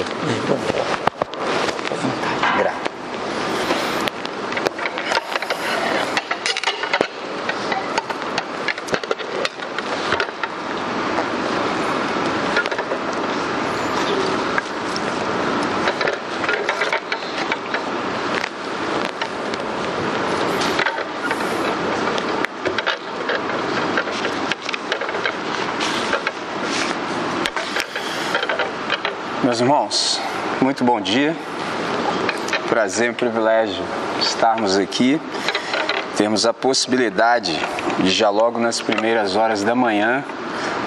嗯不 Meus irmãos, muito bom dia. Prazer e privilégio estarmos aqui, termos a possibilidade de já logo nas primeiras horas da manhã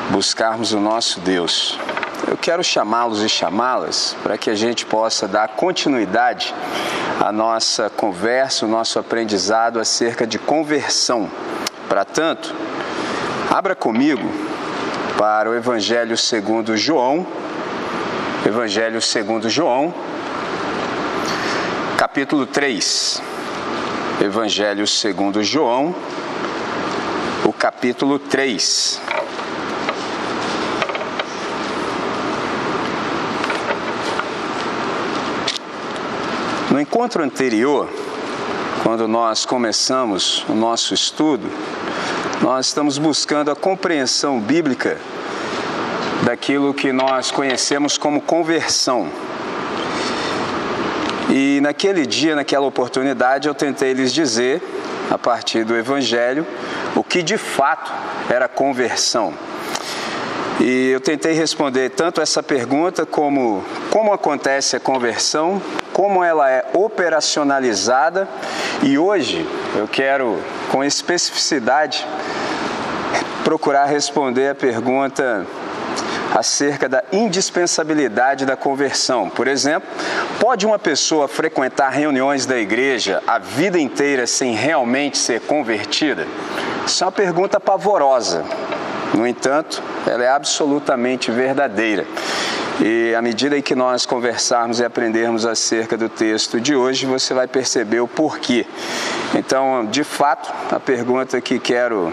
buscarmos o nosso Deus. Eu quero chamá-los e chamá-las para que a gente possa dar continuidade à nossa conversa, o nosso aprendizado acerca de conversão. Para tanto, abra comigo para o Evangelho segundo João, Evangelho segundo João, capítulo 3. Evangelho segundo João, o capítulo 3. No encontro anterior, quando nós começamos o nosso estudo, nós estamos buscando a compreensão bíblica daquilo que nós conhecemos como conversão. E naquele dia, naquela oportunidade, eu tentei lhes dizer, a partir do Evangelho, o que de fato era conversão. E eu tentei responder tanto essa pergunta como como acontece a conversão, como ela é operacionalizada, e hoje eu quero, com especificidade, procurar responder a pergunta acerca da indispensabilidade da conversão. Por exemplo, pode uma pessoa frequentar reuniões da igreja a vida inteira sem realmente ser convertida? Isso é uma pergunta pavorosa. No entanto, ela é absolutamente verdadeira. E à medida em que nós conversarmos e aprendermos acerca do texto de hoje, você vai perceber o porquê. Então, de fato, a pergunta que quero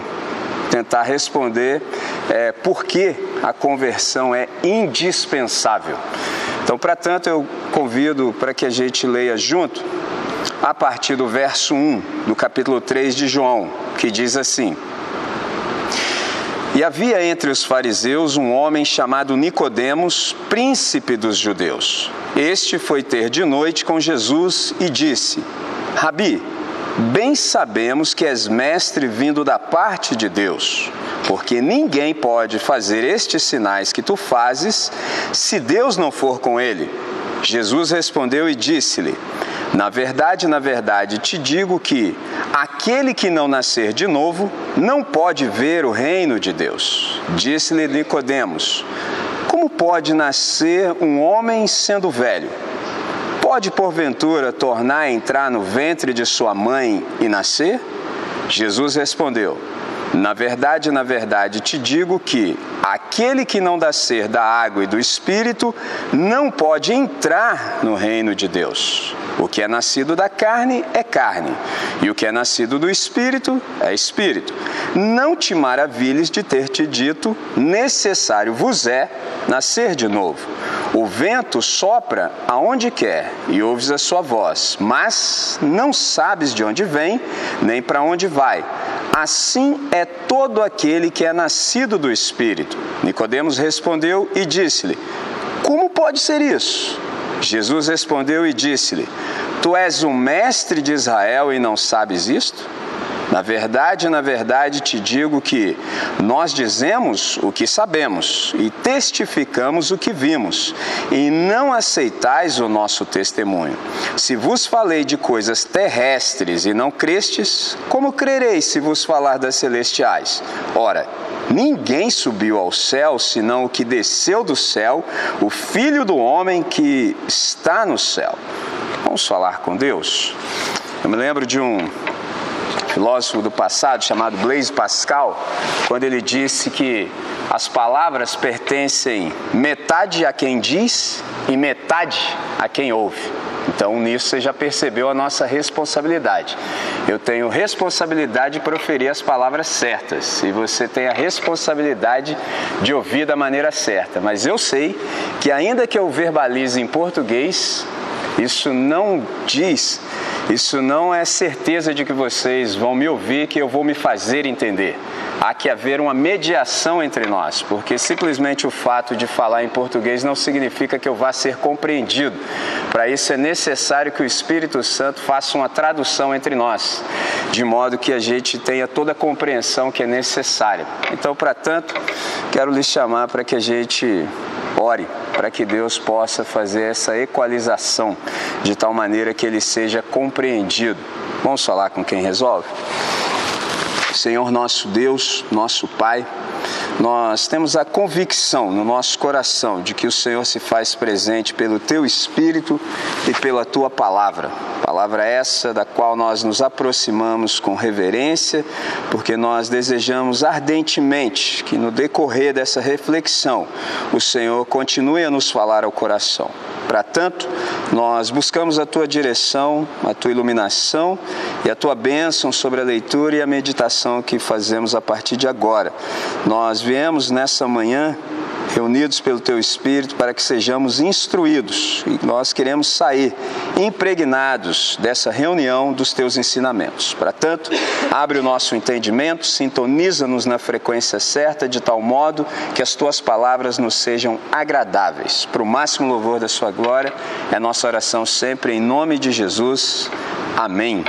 tentar responder é por que a conversão é indispensável. Então, para tanto, eu convido para que a gente leia junto a partir do verso 1 do capítulo 3 de João, que diz assim: E havia entre os fariseus um homem chamado Nicodemos, príncipe dos judeus. Este foi ter de noite com Jesus e disse: Rabi, Bem sabemos que és mestre vindo da parte de Deus, porque ninguém pode fazer estes sinais que tu fazes se Deus não for com ele. Jesus respondeu e disse-lhe: Na verdade, na verdade, te digo que aquele que não nascer de novo não pode ver o reino de Deus. Disse-lhe Nicodemos: Como pode nascer um homem sendo velho? Pode porventura tornar a entrar no ventre de sua mãe e nascer? Jesus respondeu: Na verdade, na verdade, te digo que aquele que não nascer da água e do espírito não pode entrar no reino de Deus. O que é nascido da carne é carne, e o que é nascido do espírito é espírito. Não te maravilhes de ter te dito: necessário vos é nascer de novo. O vento sopra aonde quer e ouves a sua voz, mas não sabes de onde vem nem para onde vai. Assim é todo aquele que é nascido do Espírito. Nicodemos respondeu e disse-lhe: Como pode ser isso? Jesus respondeu e disse-lhe: Tu és o mestre de Israel e não sabes isto? Na verdade, na verdade te digo que nós dizemos o que sabemos e testificamos o que vimos, e não aceitais o nosso testemunho. Se vos falei de coisas terrestres e não crestes, como crereis se vos falar das celestiais? Ora, Ninguém subiu ao céu senão o que desceu do céu, o Filho do Homem que está no céu. Vamos falar com Deus? Eu me lembro de um filósofo do passado chamado Blaise Pascal, quando ele disse que as palavras pertencem metade a quem diz e metade a quem ouve. Então, nisso você já percebeu a nossa responsabilidade. Eu tenho responsabilidade de proferir as palavras certas e você tem a responsabilidade de ouvir da maneira certa. Mas eu sei que, ainda que eu verbalize em português, isso não diz, isso não é certeza de que vocês vão me ouvir, que eu vou me fazer entender. Há que haver uma mediação entre nós, porque simplesmente o fato de falar em português não significa que eu vá ser compreendido. Para isso é necessário que o Espírito Santo faça uma tradução entre nós, de modo que a gente tenha toda a compreensão que é necessária. Então, para tanto, quero lhe chamar para que a gente ore para que Deus possa fazer essa equalização de tal maneira que ele seja compreendido. Vamos falar com quem resolve? Senhor nosso Deus, nosso Pai, nós temos a convicção no nosso coração de que o Senhor se faz presente pelo teu Espírito e pela tua palavra. Palavra essa da qual nós nos aproximamos com reverência, porque nós desejamos ardentemente que no decorrer dessa reflexão o Senhor continue a nos falar ao coração. Para tanto, nós buscamos a tua direção, a tua iluminação e a tua bênção sobre a leitura e a meditação que fazemos a partir de agora. Nós viemos nessa manhã reunidos pelo Teu Espírito para que sejamos instruídos e nós queremos sair impregnados dessa reunião dos Teus ensinamentos. Para tanto, abre o nosso entendimento, sintoniza-nos na frequência certa, de tal modo que as Tuas palavras nos sejam agradáveis. Para o máximo louvor da Sua glória, é nossa oração sempre em nome de Jesus. Amém.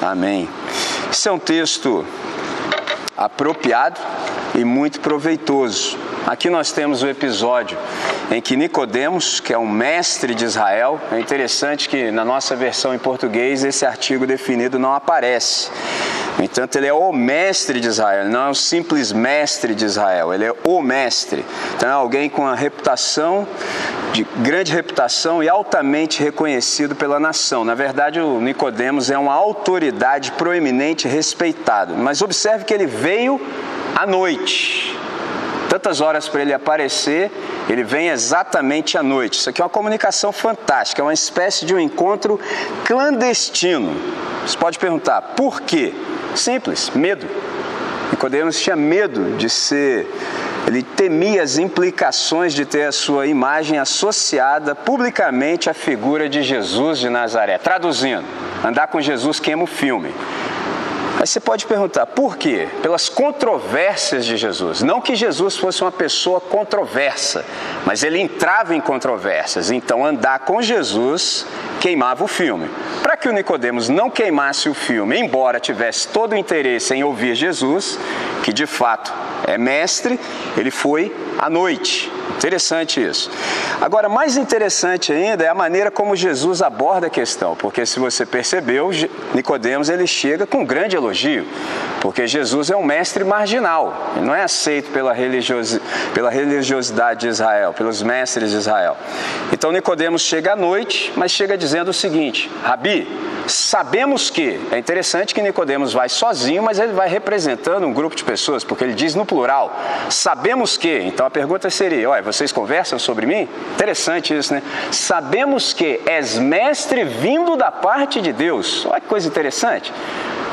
Amém. Esse é um texto apropriado e muito proveitoso Aqui nós temos o episódio em que Nicodemos, que é um mestre de Israel, é interessante que na nossa versão em português esse artigo definido não aparece. No entanto, ele é o mestre de Israel, não é o simples mestre de Israel, ele é o mestre. Então é alguém com uma reputação, de grande reputação e altamente reconhecido pela nação. Na verdade, o Nicodemos é uma autoridade proeminente e respeitado. Mas observe que ele veio à noite tantas horas para ele aparecer, ele vem exatamente à noite. Isso aqui é uma comunicação fantástica, é uma espécie de um encontro clandestino. Você pode perguntar, por quê? Simples, medo. Nicodemos tinha medo de ser, ele temia as implicações de ter a sua imagem associada publicamente à figura de Jesus de Nazaré. Traduzindo, andar com Jesus queima o filme. Mas você pode perguntar, por quê? Pelas controvérsias de Jesus. Não que Jesus fosse uma pessoa controversa, mas ele entrava em controvérsias. Então, andar com Jesus queimava o filme. Para que o Nicodemos não queimasse o filme, embora tivesse todo o interesse em ouvir Jesus, que de fato é mestre, ele foi à noite. Interessante isso. Agora, mais interessante ainda é a maneira como Jesus aborda a questão, porque se você percebeu, Nicodemos ele chega com grande elogio, porque Jesus é um mestre marginal, não é aceito pela, religiosi pela religiosidade de Israel, pelos mestres de Israel. Então Nicodemos chega à noite, mas chega dizendo o seguinte: Rabi, sabemos que é interessante que Nicodemos vai sozinho, mas ele vai representando um grupo de pessoas, porque ele diz no plural. Sabemos que. Então a pergunta seria: olha, vocês conversam sobre mim? Interessante isso, né? Sabemos que és mestre vindo da parte de Deus. Olha que coisa interessante.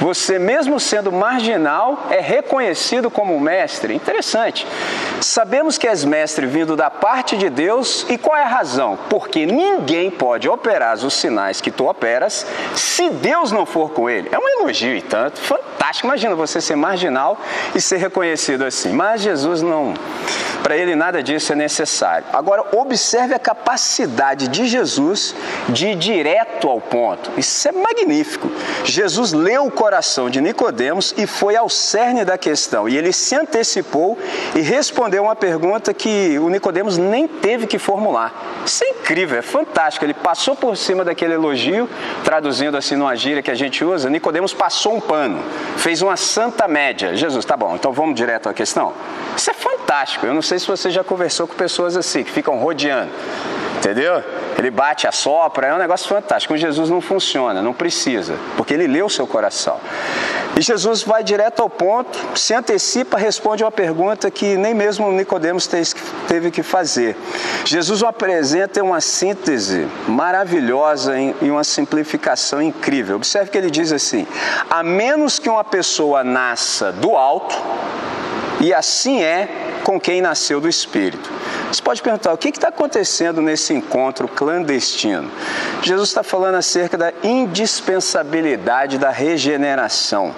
Você, mesmo sendo marginal, é reconhecido como mestre. Interessante. Sabemos que és mestre vindo da parte de Deus e qual é a razão? Porque ninguém pode operar os sinais que tu operas se Deus não for com ele. É um elogio e tanto, fantástico. Imagina você ser marginal e ser reconhecido assim. Mas Jesus não, para ele nada disso é necessário. Agora, observe a capacidade de Jesus de ir direto ao ponto. Isso é magnífico. Jesus leu o coração de Nicodemos e foi ao cerne da questão. E ele se antecipou e respondeu uma pergunta que o Nicodemos nem teve que formular. Isso é incrível, é fantástico. Ele passou por cima daquele elogio, traduzindo assim numa gíria que a gente usa, Nicodemos passou um pano, fez uma santa média. Jesus, tá bom, então vamos direto à questão. Isso é fantástico. Eu não sei se você já conversou com pessoas assim, que ficam rodeando. Entendeu? Ele bate, assopra, é um negócio fantástico. Com Jesus não funciona, não precisa, porque ele leu o seu coração. E Jesus vai direto ao ponto, se antecipa, responde uma pergunta que nem mesmo Nicodemos teve que fazer. Jesus apresenta uma síntese maravilhosa e uma simplificação incrível. Observe que ele diz assim: a menos que uma pessoa nasça do alto, e assim é com quem nasceu do Espírito. Você pode perguntar: o que está acontecendo nesse encontro clandestino? Jesus está falando acerca da indispensabilidade da regeneração.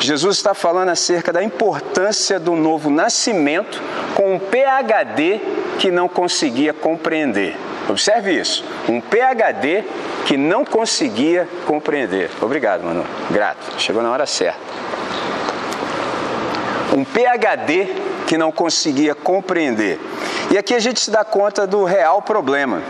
Jesus está falando acerca da importância do novo nascimento com um PhD que não conseguia compreender. Observe isso, um PhD que não conseguia compreender. Obrigado, mano. Grato. Chegou na hora certa. Um PhD que não conseguia compreender. E aqui a gente se dá conta do real problema.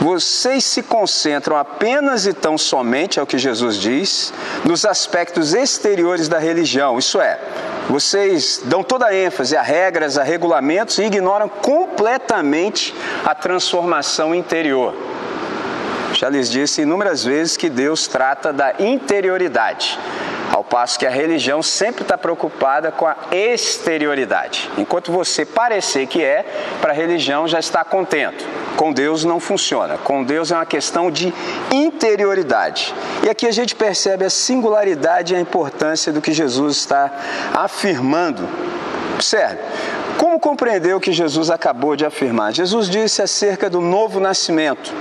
Vocês se concentram apenas e tão somente, é o que Jesus diz, nos aspectos exteriores da religião, isso é, vocês dão toda a ênfase a regras, a regulamentos e ignoram completamente a transformação interior. Já lhes disse inúmeras vezes que Deus trata da interioridade. Ao passo que a religião sempre está preocupada com a exterioridade. Enquanto você parecer que é, para a religião já está contento. Com Deus não funciona. Com Deus é uma questão de interioridade. E aqui a gente percebe a singularidade e a importância do que Jesus está afirmando. Observe, como compreender o que Jesus acabou de afirmar? Jesus disse acerca do novo nascimento,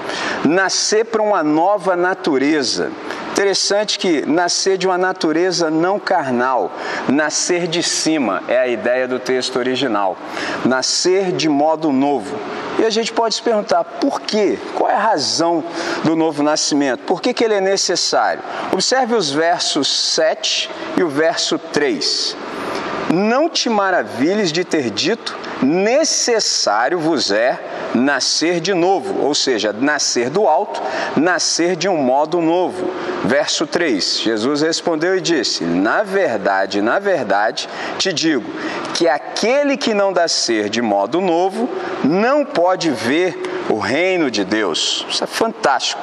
nascer para uma nova natureza. Interessante que nascer de uma natureza não carnal, nascer de cima é a ideia do texto original. Nascer de modo novo. E a gente pode se perguntar por quê? Qual é a razão do novo nascimento? Por que, que ele é necessário? Observe os versos 7 e o verso 3. Não te maravilhes de ter dito, necessário vos é nascer de novo, ou seja, nascer do alto, nascer de um modo novo. Verso 3: Jesus respondeu e disse: Na verdade, na verdade, te digo que aquele que não nascer de modo novo não pode ver o reino de Deus. Isso é fantástico.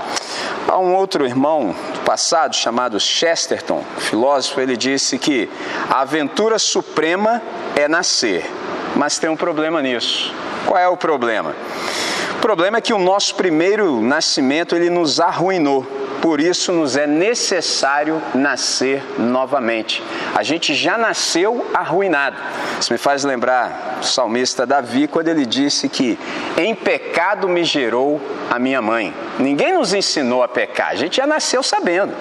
Há um outro irmão do passado chamado Chesterton, filósofo, ele disse que a aventura suprema é nascer, mas tem um problema nisso. Qual é o problema? Problema é que o nosso primeiro nascimento ele nos arruinou. Por isso nos é necessário nascer novamente. A gente já nasceu arruinado. Isso me faz lembrar o salmista Davi quando ele disse que em pecado me gerou a minha mãe. Ninguém nos ensinou a pecar, a gente já nasceu sabendo.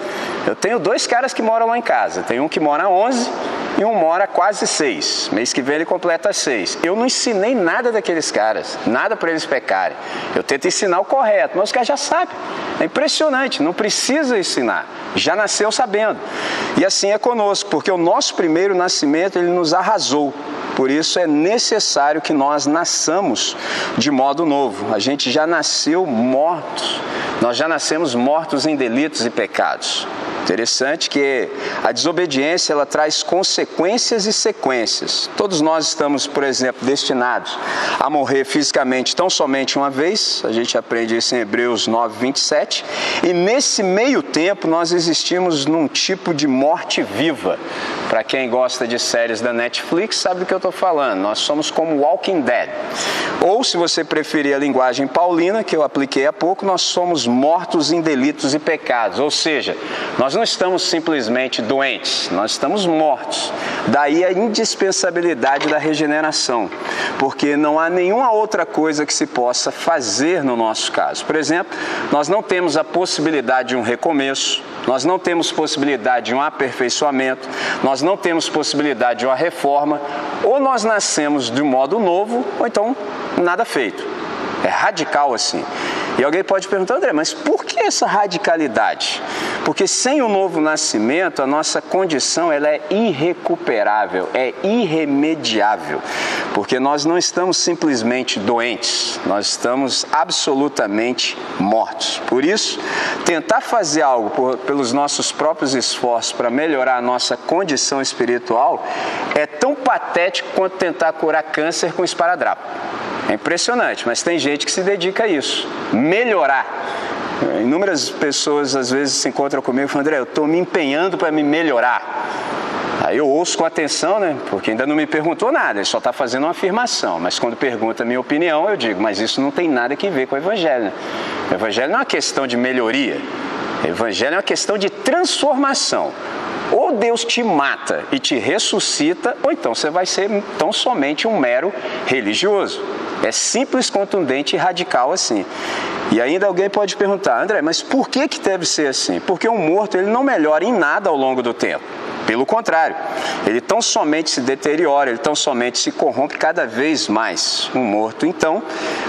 Eu tenho dois caras que moram lá em casa. Tem um que mora 11 e um mora quase 6. Mês que vem ele completa 6. Eu não ensinei nada daqueles caras, nada para eles pecarem. Eu tento ensinar o correto, mas os caras já sabem. É impressionante, não precisa ensinar. Já nasceu sabendo. E assim é conosco, porque o nosso primeiro nascimento ele nos arrasou. Por isso é necessário que nós nasçamos de modo novo. A gente já nasceu mortos. Nós já nascemos mortos em delitos e pecados. Interessante que a desobediência ela traz consequências e sequências. Todos nós estamos, por exemplo, destinados a morrer fisicamente tão somente uma vez. A gente aprende isso em Hebreus 9, 27. E nesse meio tempo nós existimos num tipo de morte viva. Para quem gosta de séries da Netflix, sabe do que eu estou falando. Nós somos como Walking Dead. Ou, se você preferir a linguagem paulina, que eu apliquei há pouco, nós somos mortos em delitos e pecados. Ou seja, nós não estamos simplesmente doentes, nós estamos mortos. Daí a indispensabilidade da regeneração, porque não há nenhuma outra coisa que se possa fazer no nosso caso. Por exemplo, nós não temos a possibilidade de um recomeço, nós não temos possibilidade de um aperfeiçoamento, nós não temos possibilidade de uma reforma, ou nós nascemos de um modo novo, ou então nada feito. É radical assim. E alguém pode perguntar, André, mas por que essa radicalidade? Porque sem o novo nascimento, a nossa condição ela é irrecuperável, é irremediável. Porque nós não estamos simplesmente doentes, nós estamos absolutamente mortos. Por isso, tentar fazer algo por, pelos nossos próprios esforços para melhorar a nossa condição espiritual é tão patético quanto tentar curar câncer com esparadrapo. É impressionante, mas tem gente que se dedica a isso, melhorar. Inúmeras pessoas às vezes se encontram comigo e falam, André, eu estou me empenhando para me melhorar. Aí eu ouço com atenção, né? Porque ainda não me perguntou nada, ele só está fazendo uma afirmação. Mas quando pergunta a minha opinião, eu digo, mas isso não tem nada a ver com o Evangelho. Né? O Evangelho não é uma questão de melhoria, o Evangelho é uma questão de transformação. Ou Deus te mata e te ressuscita, ou então você vai ser tão somente um mero religioso. É simples, contundente e radical assim. E ainda alguém pode perguntar, André, mas por que, que deve ser assim? Porque um morto ele não melhora em nada ao longo do tempo. Pelo contrário, ele tão somente se deteriora, ele tão somente se corrompe cada vez mais. Um morto, então,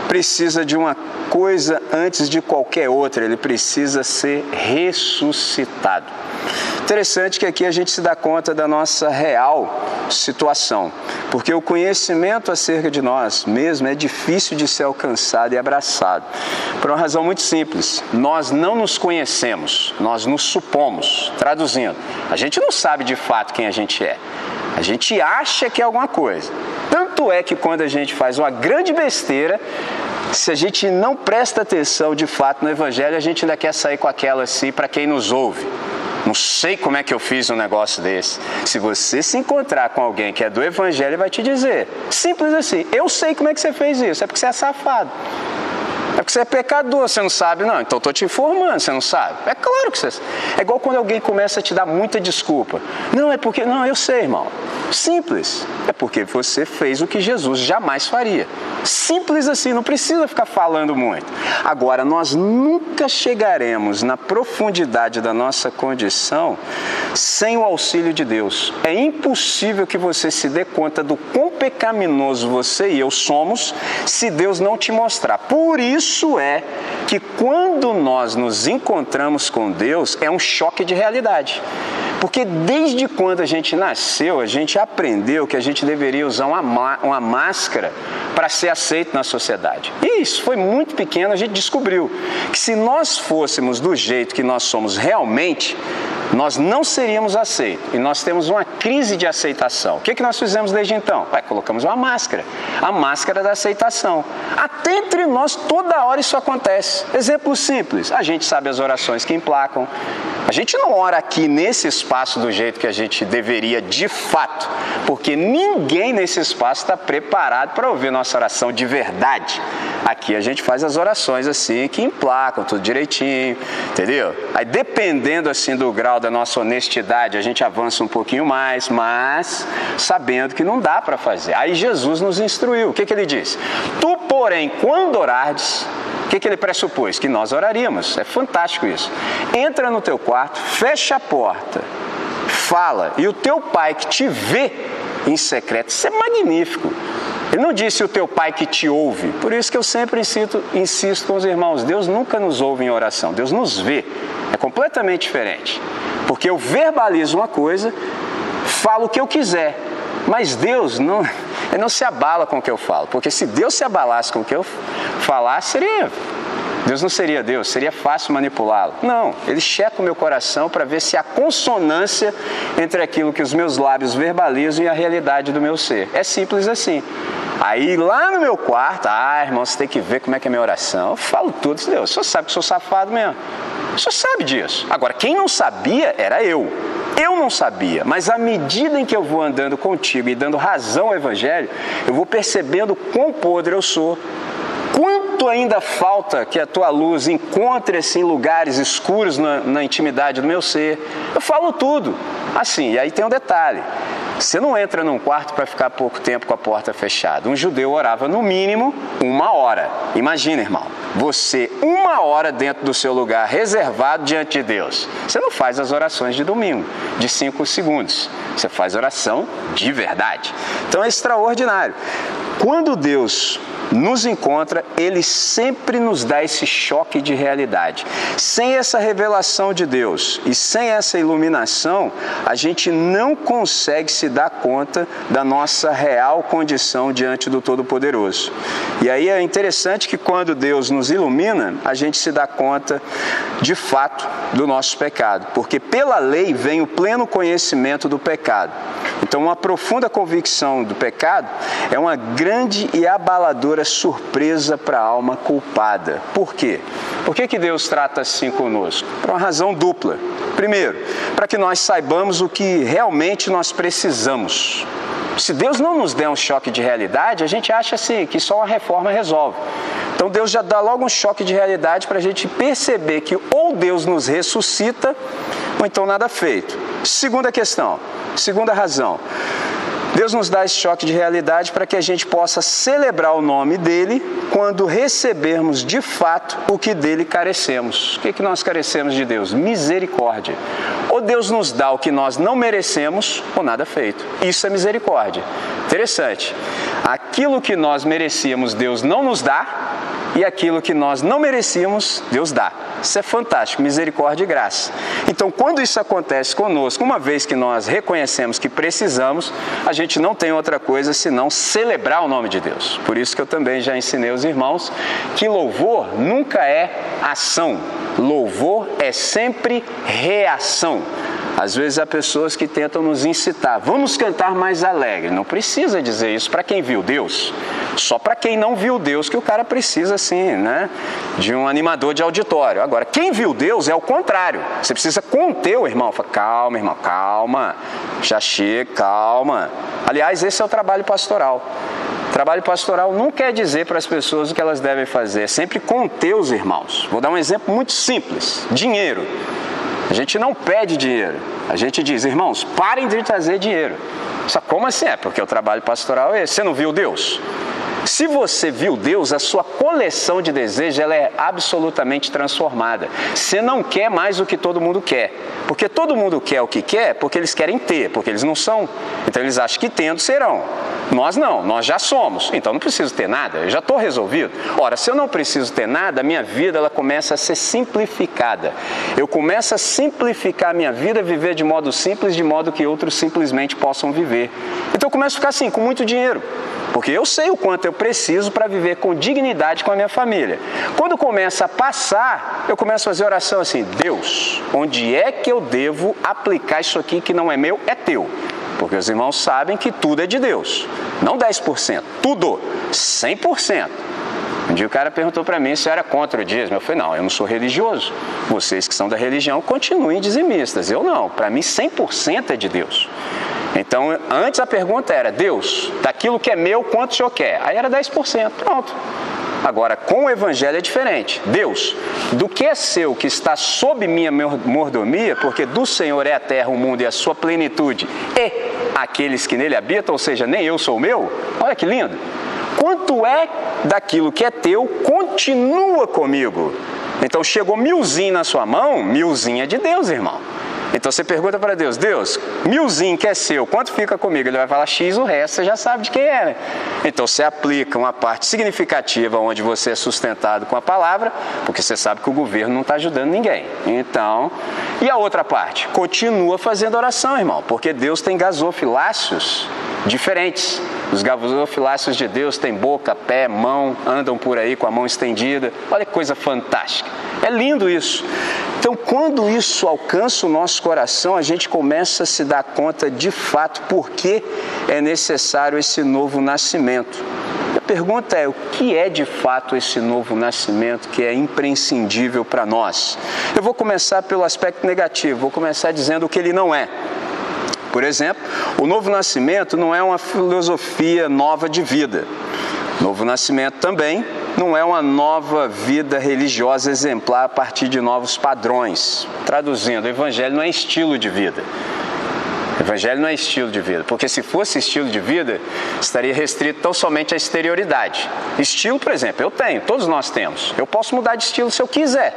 precisa de uma coisa antes de qualquer outra, ele precisa ser ressuscitado. Interessante que aqui a gente se dá conta da nossa real situação, porque o conhecimento acerca de nós mesmo é difícil de ser alcançado e abraçado. Por uma razão muito simples: nós não nos conhecemos, nós nos supomos. Traduzindo, a gente não sabe de fato quem a gente é. A gente acha que é alguma coisa. Tanto é que quando a gente faz uma grande besteira, se a gente não presta atenção de fato no Evangelho, a gente ainda quer sair com aquela assim para quem nos ouve. Não sei como é que eu fiz um negócio desse. Se você se encontrar com alguém que é do Evangelho, ele vai te dizer. Simples assim. Eu sei como é que você fez isso. É porque você é safado. É porque você é pecador, você não sabe, não. Então estou te informando, você não sabe. É claro que você. É igual quando alguém começa a te dar muita desculpa. Não, é porque. Não, eu sei, irmão. Simples. É porque você fez o que Jesus jamais faria. Simples assim, não precisa ficar falando muito. Agora, nós nunca chegaremos na profundidade da nossa condição sem o auxílio de Deus. É impossível que você se dê conta do quão pecaminoso você e eu somos se Deus não te mostrar. Por isso é que quando nós nos encontramos com Deus, é um choque de realidade. Porque desde quando a gente nasceu, a gente aprendeu que a gente deveria usar uma, uma máscara para ser aceito na sociedade. E isso foi muito pequeno, a gente descobriu que se nós fôssemos do jeito que nós somos realmente, nós não seríamos aceitos. E nós temos uma crise de aceitação. O que, que nós fizemos desde então? Vai, colocamos uma máscara. A máscara da aceitação. Até entre nós, toda hora isso acontece. Exemplo simples: a gente sabe as orações que emplacam. A gente não ora aqui nesse espaço do jeito que a gente deveria de fato, porque ninguém nesse espaço está preparado para ouvir nossa oração de verdade. Aqui a gente faz as orações assim, que emplacam tudo direitinho, entendeu? Aí dependendo assim do grau da nossa honestidade, a gente avança um pouquinho mais, mas sabendo que não dá para fazer. Aí Jesus nos instruiu. O que, que ele disse? Tu, porém, quando orardes, o que, que ele pressupôs? Que nós oraríamos. É fantástico isso. Entra no teu quarto, fecha a porta, fala, e o teu pai que te vê em secreto, isso é magnífico. Ele não disse o teu pai que te ouve. Por isso que eu sempre insisto, insisto com os irmãos: Deus nunca nos ouve em oração, Deus nos vê. É completamente diferente. Porque eu verbalizo uma coisa, falo o que eu quiser, mas Deus não, não se abala com o que eu falo. Porque se Deus se abalasse com o que eu falasse, seria Deus não seria Deus, seria fácil manipulá-lo. Não, ele checa o meu coração para ver se há consonância entre aquilo que os meus lábios verbalizam e a realidade do meu ser. É simples assim. Aí lá no meu quarto, ah, irmão, você tem que ver como é que é a minha oração. Eu falo tudo, Deus, o senhor sabe que sou safado mesmo. Senhor sabe disso. Agora, quem não sabia era eu. Eu não sabia, mas à medida em que eu vou andando contigo e dando razão ao Evangelho, eu vou percebendo quão podre eu sou, Quanto ainda falta que a tua luz encontre-se em lugares escuros na, na, intimidade do meu ser? Eu falo tudo. Assim, e aí tem um detalhe: você não entra num quarto para ficar pouco tempo com a porta fechada. Um judeu orava no mínimo uma hora. Imagina, irmão, você uma hora dentro do seu lugar reservado diante de Deus. Você não faz as orações de domingo, de cinco segundos. Você faz oração de verdade. Então é extraordinário. Quando Deus nos encontra, ele sempre nos dá esse choque de realidade. Sem essa revelação de Deus e sem essa iluminação, a gente não consegue se dar conta da nossa real condição diante do Todo-Poderoso. E aí é interessante que quando Deus nos ilumina, a gente se dá conta de fato do nosso pecado, porque pela lei vem o pleno conhecimento do pecado. Então, uma profunda convicção do pecado é uma grande e abaladora verdadeira surpresa para a alma culpada. Por quê? Por que, que Deus trata assim conosco? Por uma razão dupla. Primeiro, para que nós saibamos o que realmente nós precisamos. Se Deus não nos der um choque de realidade, a gente acha assim que só uma reforma resolve. Então Deus já dá logo um choque de realidade para a gente perceber que ou Deus nos ressuscita, ou então nada feito. Segunda questão, segunda razão. Deus nos dá esse choque de realidade para que a gente possa celebrar o nome dele quando recebermos de fato o que dele carecemos. O que, é que nós carecemos de Deus? Misericórdia. Ou Deus nos dá o que nós não merecemos, ou nada feito. Isso é misericórdia. Interessante. Aquilo que nós merecíamos, Deus não nos dá, e aquilo que nós não merecíamos, Deus dá. Isso é fantástico, misericórdia e graça. Então, quando isso acontece conosco, uma vez que nós reconhecemos que precisamos, a gente não tem outra coisa senão celebrar o nome de Deus. Por isso que eu também já ensinei os irmãos que louvor nunca é ação, louvor é sempre reação. Às vezes há pessoas que tentam nos incitar, vamos cantar mais alegre. Não precisa dizer isso para quem viu Deus. Só para quem não viu Deus que o cara precisa, assim, né? De um animador de auditório. Agora, quem viu Deus é o contrário. Você precisa conter o irmão. Fala, calma, irmão, calma. Já chega, calma. Aliás, esse é o trabalho pastoral. Trabalho pastoral não quer dizer para as pessoas o que elas devem fazer, é sempre conter os irmãos. Vou dar um exemplo muito simples: dinheiro. A gente não pede dinheiro, a gente diz, irmãos, parem de trazer dinheiro. Só como assim é? Porque o trabalho pastoral é esse. Você não viu Deus? Se você viu Deus, a sua coleção de desejos ela é absolutamente transformada. Você não quer mais o que todo mundo quer. Porque todo mundo quer o que quer porque eles querem ter, porque eles não são. Então eles acham que tendo serão. Nós não, nós já somos. Então não preciso ter nada, eu já estou resolvido. Ora, se eu não preciso ter nada, a minha vida ela começa a ser simplificada. Eu começo a simplificar a minha vida, viver de modo simples, de modo que outros simplesmente possam viver. Então eu começo a ficar assim, com muito dinheiro. Porque eu sei o quanto eu preciso para viver com dignidade com a minha família. Quando começa a passar, eu começo a fazer oração assim: Deus, onde é que eu devo aplicar isso aqui que não é meu, é teu? Porque os irmãos sabem que tudo é de Deus. Não 10%, tudo, 100%. Um dia o cara perguntou para mim se era contra o dízimo. Eu falei, não, eu não sou religioso. Vocês que são da religião continuem dizimistas. Eu não, para mim 100% é de Deus. Então, antes a pergunta era: Deus, daquilo que é meu, quanto o senhor quer? Aí era 10%. Pronto. Agora, com o evangelho é diferente. Deus, do que é seu, que está sob minha mordomia, porque do Senhor é a terra, o mundo e a sua plenitude, e aqueles que nele habitam, ou seja, nem eu sou meu. Olha que lindo. Quanto é daquilo que é teu, continua comigo. Então chegou milzinho na sua mão, milzinho é de Deus, irmão. Então você pergunta para Deus, Deus, milzinho que é seu, quanto fica comigo? Ele vai falar X, o resto você já sabe de quem é. Né? Então você aplica uma parte significativa onde você é sustentado com a palavra, porque você sabe que o governo não está ajudando ninguém. Então, e a outra parte? Continua fazendo oração, irmão, porque Deus tem gasofiláceos diferentes. Os gasofiláceos de Deus têm boca, pé, mão, andam por aí com a mão estendida. Olha que coisa fantástica. É lindo isso. Então, quando isso alcança o nosso coração, a gente começa a se dar conta de fato por que é necessário esse novo nascimento. A pergunta é: o que é de fato esse novo nascimento que é imprescindível para nós? Eu vou começar pelo aspecto negativo, vou começar dizendo o que ele não é. Por exemplo, o novo nascimento não é uma filosofia nova de vida. Novo nascimento também não é uma nova vida religiosa exemplar a partir de novos padrões. Traduzindo, o evangelho não é estilo de vida. Evangelho não é estilo de vida, porque se fosse estilo de vida, estaria restrito tão somente à exterioridade. Estilo, por exemplo, eu tenho, todos nós temos. Eu posso mudar de estilo se eu quiser.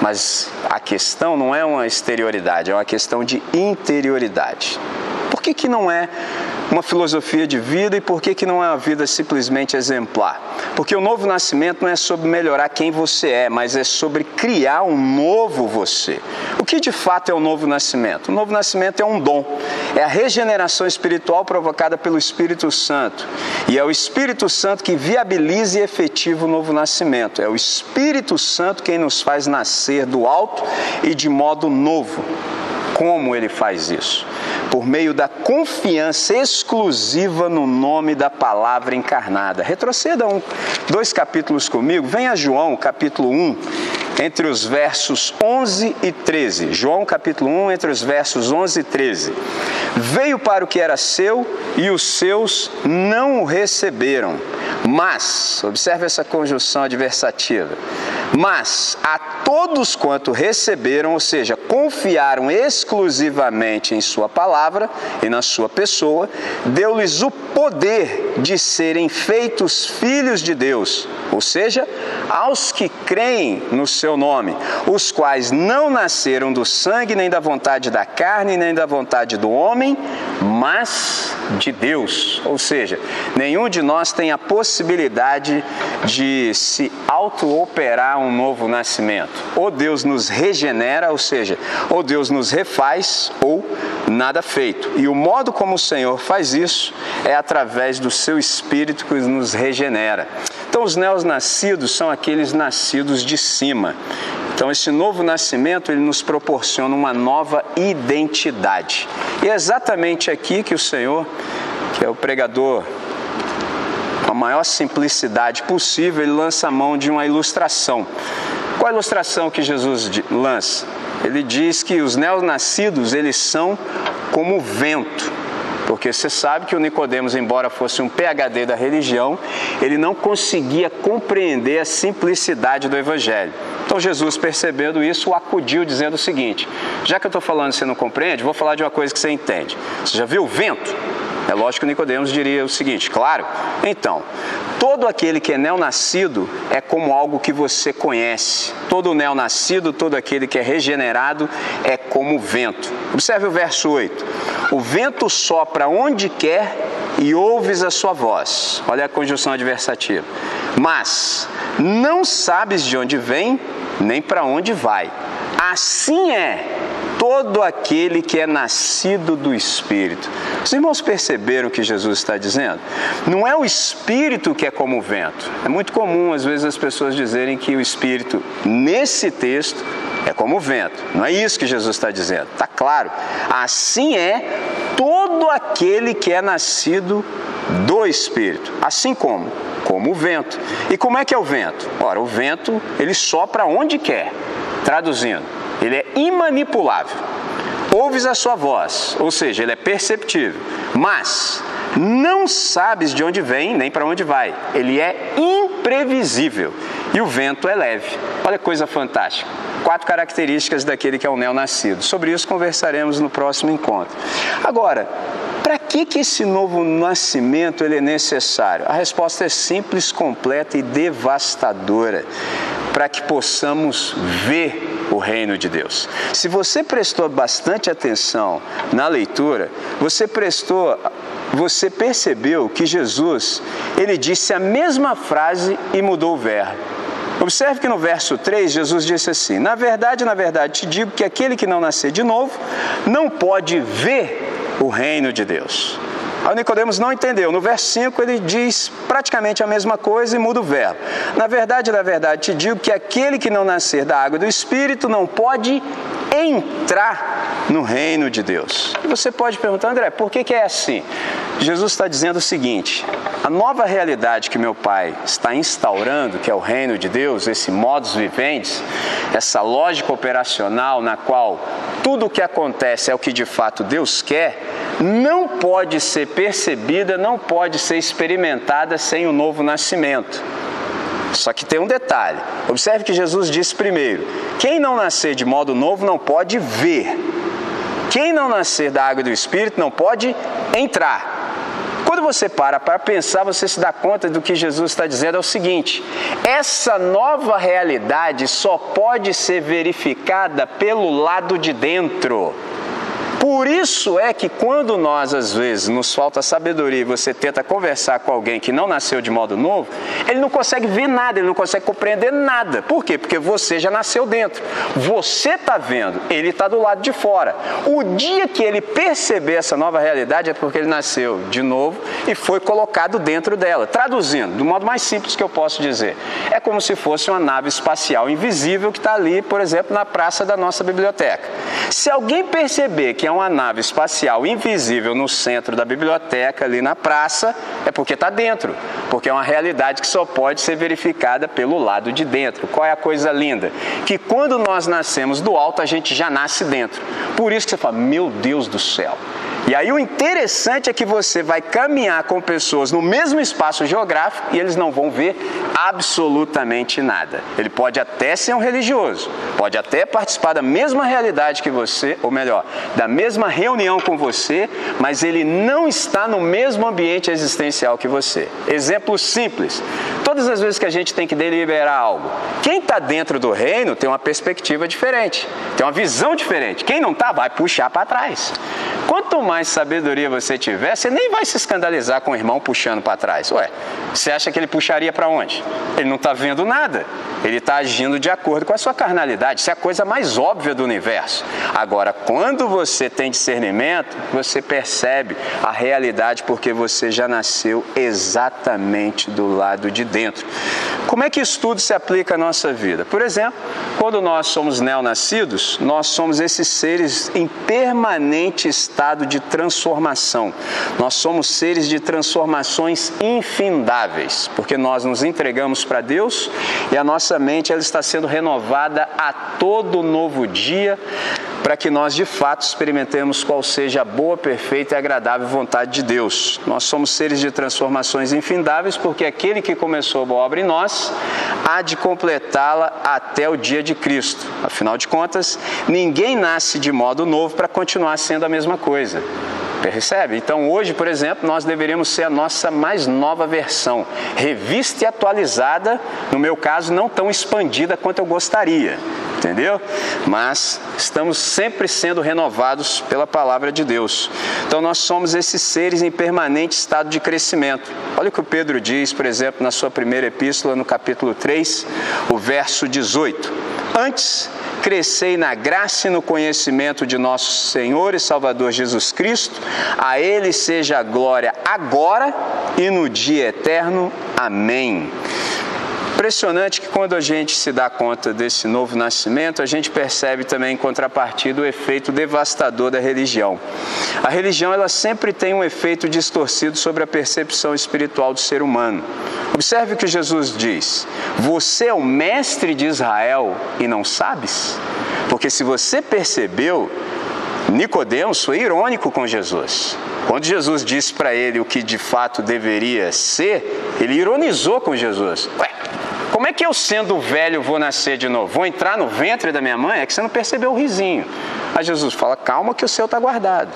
Mas a questão não é uma exterioridade, é uma questão de interioridade. Por que, que não é uma filosofia de vida e por que, que não é uma vida simplesmente exemplar? Porque o novo nascimento não é sobre melhorar quem você é, mas é sobre criar um novo você. O que de fato é o novo nascimento? O novo nascimento é um dom, é a regeneração espiritual provocada pelo Espírito Santo. E é o Espírito Santo que viabiliza e efetiva o novo nascimento. É o Espírito Santo quem nos faz nascer do alto e de modo novo. Como ele faz isso? Por meio da confiança exclusiva no nome da palavra encarnada. Retroceda um, dois capítulos comigo, venha João, capítulo 1, entre os versos 11 e 13. João, capítulo 1, entre os versos 11 e 13. Veio para o que era seu e os seus não o receberam. Mas, observe essa conjunção adversativa. Mas a todos quanto receberam, ou seja, confiaram exclusivamente em Sua palavra e na Sua pessoa, deu-lhes o poder de serem feitos filhos de Deus, ou seja, aos que creem no Seu nome, os quais não nasceram do sangue, nem da vontade da carne, nem da vontade do homem, mas de Deus. Ou seja, nenhum de nós tem a possibilidade de se auto-operar um novo nascimento. Ou Deus nos regenera, ou seja, ou Deus nos refaz, ou nada feito. E o modo como o Senhor faz isso é através do seu Espírito que nos regenera. Então, os neonascidos são aqueles nascidos de cima. Então, esse novo nascimento ele nos proporciona uma nova identidade. E é exatamente aqui que o Senhor, que é o pregador maior simplicidade possível, ele lança a mão de uma ilustração. Qual a ilustração que Jesus lança? Ele diz que os neonascidos, eles são como o vento. Porque você sabe que o Nicodemos, embora fosse um PhD da religião, ele não conseguia compreender a simplicidade do evangelho. Então Jesus, percebendo isso, o acudiu dizendo o seguinte: já que eu estou falando e você não compreende, vou falar de uma coisa que você entende. Você já viu o vento? É lógico que Nicodemos diria o seguinte, claro. Então, todo aquele que é neonascido é como algo que você conhece. Todo neonascido, todo aquele que é regenerado é como o vento. Observe o verso 8. O vento sopra onde quer e ouves a sua voz. Olha a conjunção adversativa. Mas não sabes de onde vem, nem para onde vai. Assim é todo aquele que é nascido do Espírito. Os irmãos perceberam o que Jesus está dizendo? Não é o Espírito que é como o vento. É muito comum, às vezes, as pessoas dizerem que o Espírito, nesse texto, é como o vento. Não é isso que Jesus está dizendo. Está claro. Assim é todo aquele que é nascido do Espírito. Assim como? Como o vento. E como é que é o vento? Ora, o vento, ele sopra onde quer. Traduzindo, ele é imanipulável. Ouves a sua voz, ou seja, ele é perceptível, mas não sabes de onde vem nem para onde vai. Ele é imprevisível e o vento é leve. Olha que coisa fantástica. Quatro características daquele que é o neonascido. Sobre isso conversaremos no próximo encontro. Agora, para que, que esse novo nascimento ele é necessário? A resposta é simples, completa e devastadora. Para que possamos ver o reino de Deus. Se você prestou bastante atenção na leitura, você prestou, você percebeu que Jesus, ele disse a mesma frase e mudou o verbo. Observe que no verso 3, Jesus disse assim: Na verdade, na verdade, te digo que aquele que não nascer de novo não pode ver o reino de Deus. Aí Nicodemos não entendeu. No verso 5 ele diz praticamente a mesma coisa e muda o verbo. Na verdade, na verdade, te digo que aquele que não nascer da água do Espírito não pode entrar no reino de Deus. E você pode perguntar, André, por que, que é assim? Jesus está dizendo o seguinte: a nova realidade que meu Pai está instaurando, que é o reino de Deus, esse modus vivendi, essa lógica operacional na qual tudo o que acontece é o que de fato Deus quer, não pode ser percebida, não pode ser experimentada sem o novo nascimento. Só que tem um detalhe. Observe que Jesus disse primeiro: quem não nascer de modo novo não pode ver. Quem não nascer da água do Espírito não pode entrar. Quando você para para pensar, você se dá conta do que Jesus está dizendo é o seguinte: essa nova realidade só pode ser verificada pelo lado de dentro. Por isso é que quando nós, às vezes, nos falta sabedoria e você tenta conversar com alguém que não nasceu de modo novo, ele não consegue ver nada, ele não consegue compreender nada. Por quê? Porque você já nasceu dentro. Você está vendo, ele está do lado de fora. O dia que ele perceber essa nova realidade é porque ele nasceu de novo e foi colocado dentro dela. Traduzindo, do modo mais simples que eu posso dizer, é como se fosse uma nave espacial invisível que está ali, por exemplo, na praça da nossa biblioteca. Se alguém perceber que é uma nave espacial invisível no centro da biblioteca, ali na praça, é porque está dentro. Porque é uma realidade que só pode ser verificada pelo lado de dentro. Qual é a coisa linda? Que quando nós nascemos do alto, a gente já nasce dentro. Por isso que você fala, meu Deus do céu. E aí o interessante é que você vai caminhar com pessoas no mesmo espaço geográfico e eles não vão ver absolutamente nada. Ele pode até ser um religioso, pode até participar da mesma realidade que você, ou melhor, da mesma reunião com você, mas ele não está no mesmo ambiente existencial que você. Exemplo simples: todas as vezes que a gente tem que deliberar algo, quem está dentro do reino tem uma perspectiva diferente, tem uma visão diferente. Quem não está, vai puxar para trás. Quanto mais sabedoria você tiver, você nem vai se escandalizar com o irmão puxando para trás. Ué, você acha que ele puxaria para onde? Ele não está vendo nada. Ele está agindo de acordo com a sua carnalidade. Isso é a coisa mais óbvia do universo. Agora, quando você tem discernimento, você percebe a realidade porque você já nasceu exatamente do lado de dentro. Como é que isso tudo se aplica à nossa vida? Por exemplo, quando nós somos neonascidos, nós somos esses seres em permanente estado de transformação. Nós somos seres de transformações infindáveis, porque nós nos entregamos para Deus e a nossa mente ela está sendo renovada a todo novo dia para que nós de fato experimentemos qual seja a boa, perfeita e agradável vontade de Deus. Nós somos seres de transformações infindáveis porque aquele que começou a boa obra em nós há de completá-la até o dia de Cristo. Afinal de contas, ninguém nasce de modo novo para continuar sendo a mesma coisa. Percebe? Então, hoje, por exemplo, nós deveríamos ser a nossa mais nova versão, revista e atualizada, no meu caso, não tão expandida quanto eu gostaria, entendeu? Mas estamos sempre sendo renovados pela palavra de Deus. Então, nós somos esses seres em permanente estado de crescimento. Olha o que o Pedro diz, por exemplo, na sua primeira epístola, no capítulo 3, o verso 18. Antes, crescei na graça e no conhecimento de nosso Senhor e Salvador Jesus Cristo. A Ele seja a glória agora e no dia eterno. Amém. Impressionante que quando a gente se dá conta desse novo nascimento, a gente percebe também em contrapartida o efeito devastador da religião. A religião ela sempre tem um efeito distorcido sobre a percepção espiritual do ser humano. Observe o que Jesus diz: Você é o mestre de Israel e não sabes? Porque se você percebeu, Nicodemos foi irônico com Jesus. Quando Jesus disse para ele o que de fato deveria ser, ele ironizou com Jesus. Ué, é que eu, sendo velho, vou nascer de novo? Vou entrar no ventre da minha mãe? É que você não percebeu o risinho. Aí Jesus fala: calma, que o seu está guardado.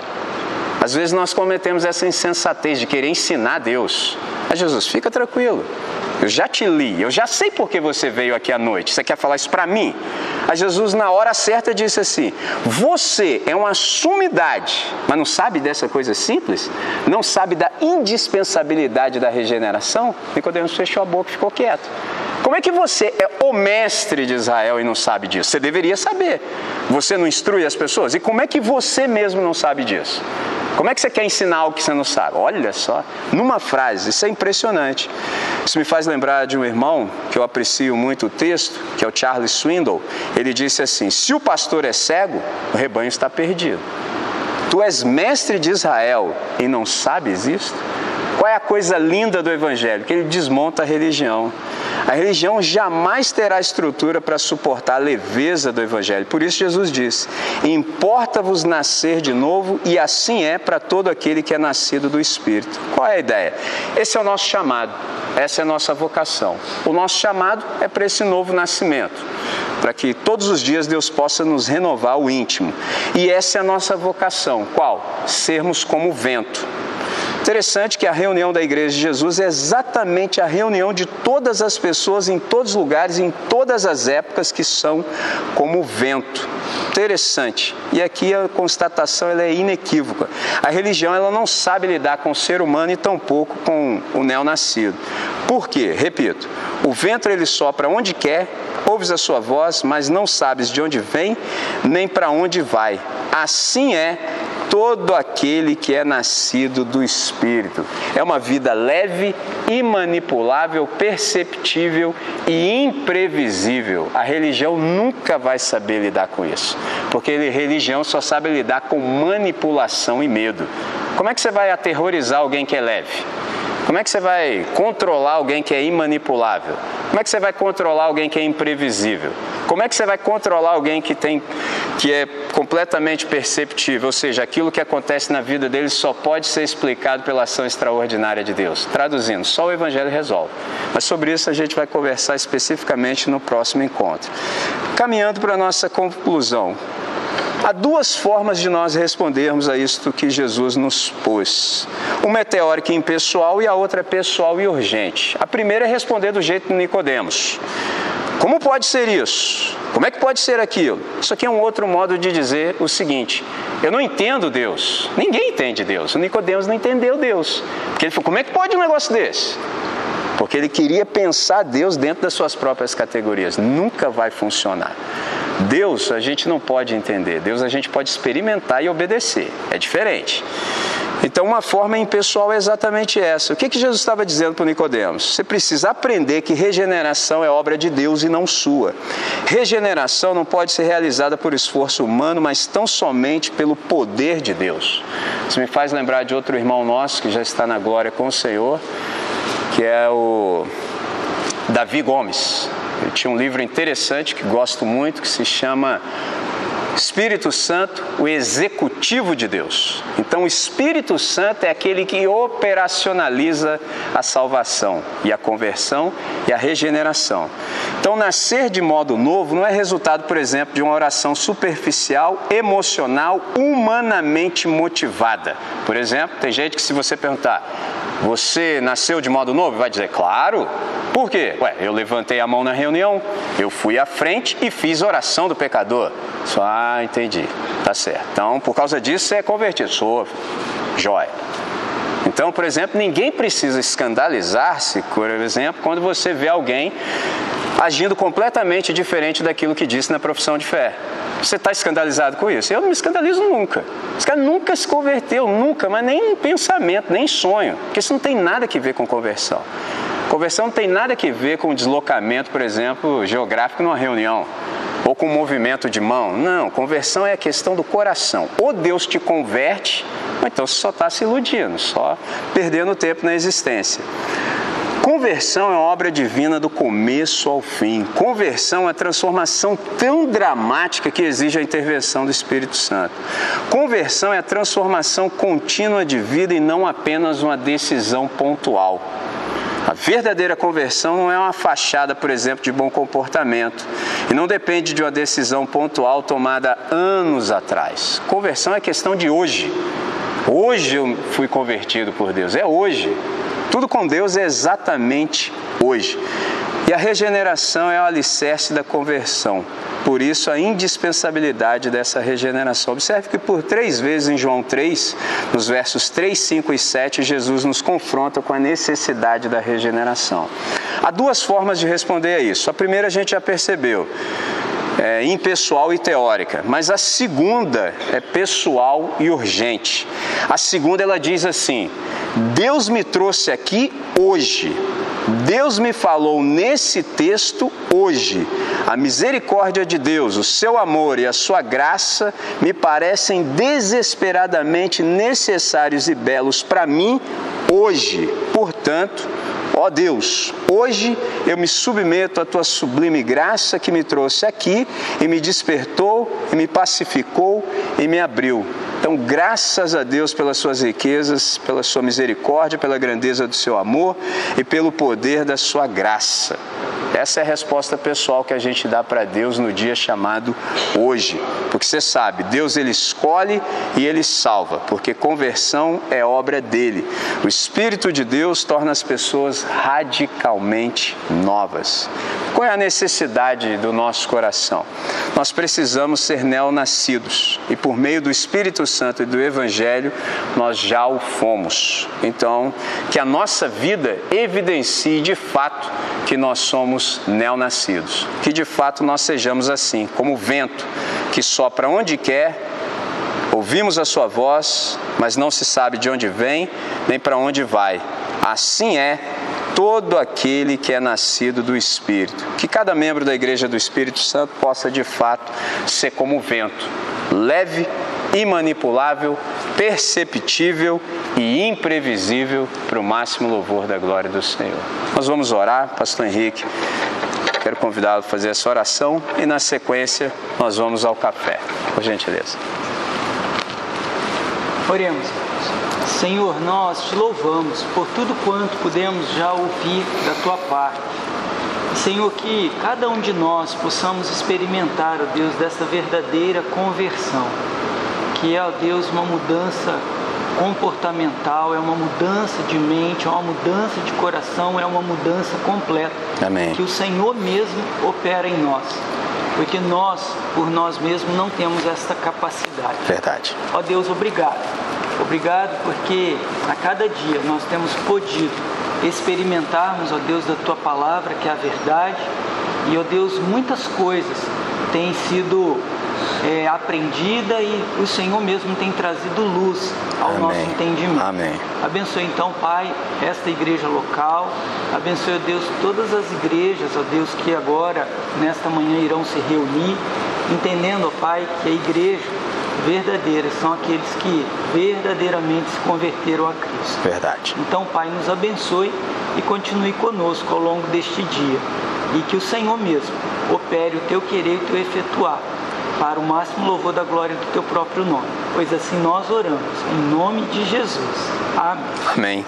Às vezes nós cometemos essa insensatez de querer ensinar Deus. Aí Jesus, fica tranquilo. Eu já te li, eu já sei por que você veio aqui à noite. Você quer falar isso para mim? Aí Jesus, na hora certa, disse assim: Você é uma sumidade, mas não sabe dessa coisa simples? Não sabe da indispensabilidade da regeneração? Nicodemos fechou a boca e ficou quieto. Como é que você é o mestre de Israel e não sabe disso? Você deveria saber. Você não instrui as pessoas? E como é que você mesmo não sabe disso? Como é que você quer ensinar algo que você não sabe? Olha só, numa frase, isso é impressionante. Isso me faz lembrar de um irmão que eu aprecio muito o texto, que é o Charles Swindoll. Ele disse assim: Se o pastor é cego, o rebanho está perdido. Tu és mestre de Israel e não sabes isto? Qual é a coisa linda do Evangelho? Que ele desmonta a religião. A religião jamais terá estrutura para suportar a leveza do Evangelho. Por isso, Jesus disse: Importa-vos nascer de novo, e assim é para todo aquele que é nascido do Espírito. Qual é a ideia? Esse é o nosso chamado, essa é a nossa vocação. O nosso chamado é para esse novo nascimento, para que todos os dias Deus possa nos renovar o íntimo. E essa é a nossa vocação. Qual? Sermos como o vento Interessante que a reunião da Igreja de Jesus é exatamente a reunião de todas as pessoas em todos os lugares, em todas as épocas, que são como o vento. Interessante. E aqui a constatação ela é inequívoca. A religião ela não sabe lidar com o ser humano e tampouco com o neonascido. Por quê? Repito, o vento ele sopra onde quer, ouves a sua voz, mas não sabes de onde vem nem para onde vai. Assim é todo aquele que é nascido do Espírito. É uma vida leve, imanipulável, perceptível e imprevisível. A religião nunca vai saber lidar com isso, porque a religião só sabe lidar com manipulação e medo. Como é que você vai aterrorizar alguém que é leve? Como é que você vai controlar alguém que é imanipulável? Como é que você vai controlar alguém que é imprevisível? Como é que você vai controlar alguém que tem que é completamente perceptível, ou seja, aquilo que acontece na vida dele só pode ser explicado pela ação extraordinária de Deus? Traduzindo, só o evangelho resolve. Mas sobre isso a gente vai conversar especificamente no próximo encontro. Caminhando para a nossa conclusão, Há duas formas de nós respondermos a isto que Jesus nos pôs. Uma é teórica e impessoal e a outra é pessoal e urgente. A primeira é responder do jeito de Nicodemos. Como pode ser isso? Como é que pode ser aquilo? Isso aqui é um outro modo de dizer o seguinte: eu não entendo Deus. Ninguém entende Deus. O Nicodemos não entendeu Deus. Porque ele falou: como é que pode um negócio desse? Porque ele queria pensar Deus dentro das suas próprias categorias. Nunca vai funcionar. Deus a gente não pode entender, Deus a gente pode experimentar e obedecer, é diferente. Então, uma forma impessoal é exatamente essa. O que, que Jesus estava dizendo para Nicodemos? Você precisa aprender que regeneração é obra de Deus e não sua. Regeneração não pode ser realizada por esforço humano, mas tão somente pelo poder de Deus. Isso me faz lembrar de outro irmão nosso que já está na glória com o Senhor, que é o Davi Gomes. Ele tinha um livro interessante que gosto muito, que se chama Espírito Santo, o executivo de Deus. Então, o Espírito Santo é aquele que operacionaliza a salvação e a conversão e a regeneração. Então, nascer de modo novo não é resultado, por exemplo, de uma oração superficial, emocional, humanamente motivada. Por exemplo, tem gente que, se você perguntar, você nasceu de modo novo? Vai dizer, claro. Por quê? Ué, eu levantei a mão na reunião, eu fui à frente e fiz oração do pecador. Só, ah, entendi. Tá certo. Então, por causa disso, você é convertido. Sou jóia. Então, por exemplo, ninguém precisa escandalizar-se, por exemplo, quando você vê alguém agindo completamente diferente daquilo que disse na profissão de fé. Você está escandalizado com isso? Eu não me escandalizo nunca. Esse cara nunca se converteu, nunca, mas nem em pensamento, nem em sonho, porque isso não tem nada a ver com conversão. Conversão não tem nada a ver com deslocamento, por exemplo, geográfico numa reunião ou com movimento de mão. Não, conversão é a questão do coração. Ou Deus te converte, ou então você só está se iludindo, só perdendo tempo na existência. Conversão é obra divina do começo ao fim. Conversão é a transformação tão dramática que exige a intervenção do Espírito Santo. Conversão é a transformação contínua de vida e não apenas uma decisão pontual. A verdadeira conversão não é uma fachada, por exemplo, de bom comportamento e não depende de uma decisão pontual tomada anos atrás. Conversão é questão de hoje. Hoje eu fui convertido por Deus, é hoje. Tudo com Deus é exatamente hoje. E a regeneração é o alicerce da conversão. Por isso, a indispensabilidade dessa regeneração. Observe que por três vezes em João 3, nos versos 3, 5 e 7, Jesus nos confronta com a necessidade da regeneração. Há duas formas de responder a isso. A primeira a gente já percebeu. É, impessoal e teórica, mas a segunda é pessoal e urgente. A segunda ela diz assim: Deus me trouxe aqui hoje Deus me falou nesse texto hoje. A misericórdia de Deus, o seu amor e a sua graça me parecem desesperadamente necessários e belos para mim hoje. Portanto, ó Deus, hoje eu me submeto à tua sublime graça que me trouxe aqui e me despertou, e me pacificou e me abriu. Então, graças a Deus pelas suas riquezas, pela sua misericórdia, pela grandeza do seu amor e pelo poder da sua graça. Essa é a resposta pessoal que a gente dá para Deus no dia chamado hoje. Porque você sabe, Deus ele escolhe e ele salva, porque conversão é obra dele. O Espírito de Deus torna as pessoas radicalmente novas. Qual é a necessidade do nosso coração? Nós precisamos ser neonascidos e por meio do Espírito Santo e do Evangelho nós já o fomos. Então, que a nossa vida evidencie de fato que nós somos neonascidos. Que de fato nós sejamos assim, como o vento que sopra onde quer, ouvimos a sua voz, mas não se sabe de onde vem nem para onde vai. Assim é todo aquele que é nascido do Espírito. Que cada membro da Igreja do Espírito Santo possa de fato ser como o vento, leve, imanipulável, perceptível e imprevisível para o máximo louvor da glória do Senhor. Nós vamos orar, Pastor Henrique. Quero convidá-lo a fazer essa oração e, na sequência, nós vamos ao café. Por gentileza. Oremos. Senhor, nós te louvamos por tudo quanto pudemos já ouvir da tua parte. Senhor, que cada um de nós possamos experimentar, ó Deus, dessa verdadeira conversão, que é, ó Deus, uma mudança comportamental, é uma mudança de mente, é uma mudança de coração, é uma mudança completa. Amém. Que o Senhor mesmo opera em nós. Porque nós, por nós mesmos, não temos esta capacidade. Verdade. Ó Deus, obrigado. Obrigado porque a cada dia nós temos podido experimentarmos, ó Deus, da tua palavra, que é a verdade. E, ó Deus, muitas coisas têm sido é, aprendida e o Senhor mesmo tem trazido luz ao Amém. nosso entendimento. Amém. Abençoe então, Pai, esta igreja local. Abençoe, ó Deus, todas as igrejas, ó Deus, que agora, nesta manhã, irão se reunir, entendendo, ó Pai, que a igreja verdadeira são aqueles que verdadeiramente se converteram a Cristo. Verdade. Então, Pai, nos abençoe e continue conosco ao longo deste dia. E que o Senhor mesmo opere o teu querer e o teu efetuar para o máximo louvor da glória do teu próprio nome. Pois assim nós oramos, em nome de Jesus. Amém. Amém.